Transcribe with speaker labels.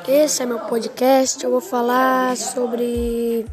Speaker 1: Esse é meu podcast. Eu vou falar sobre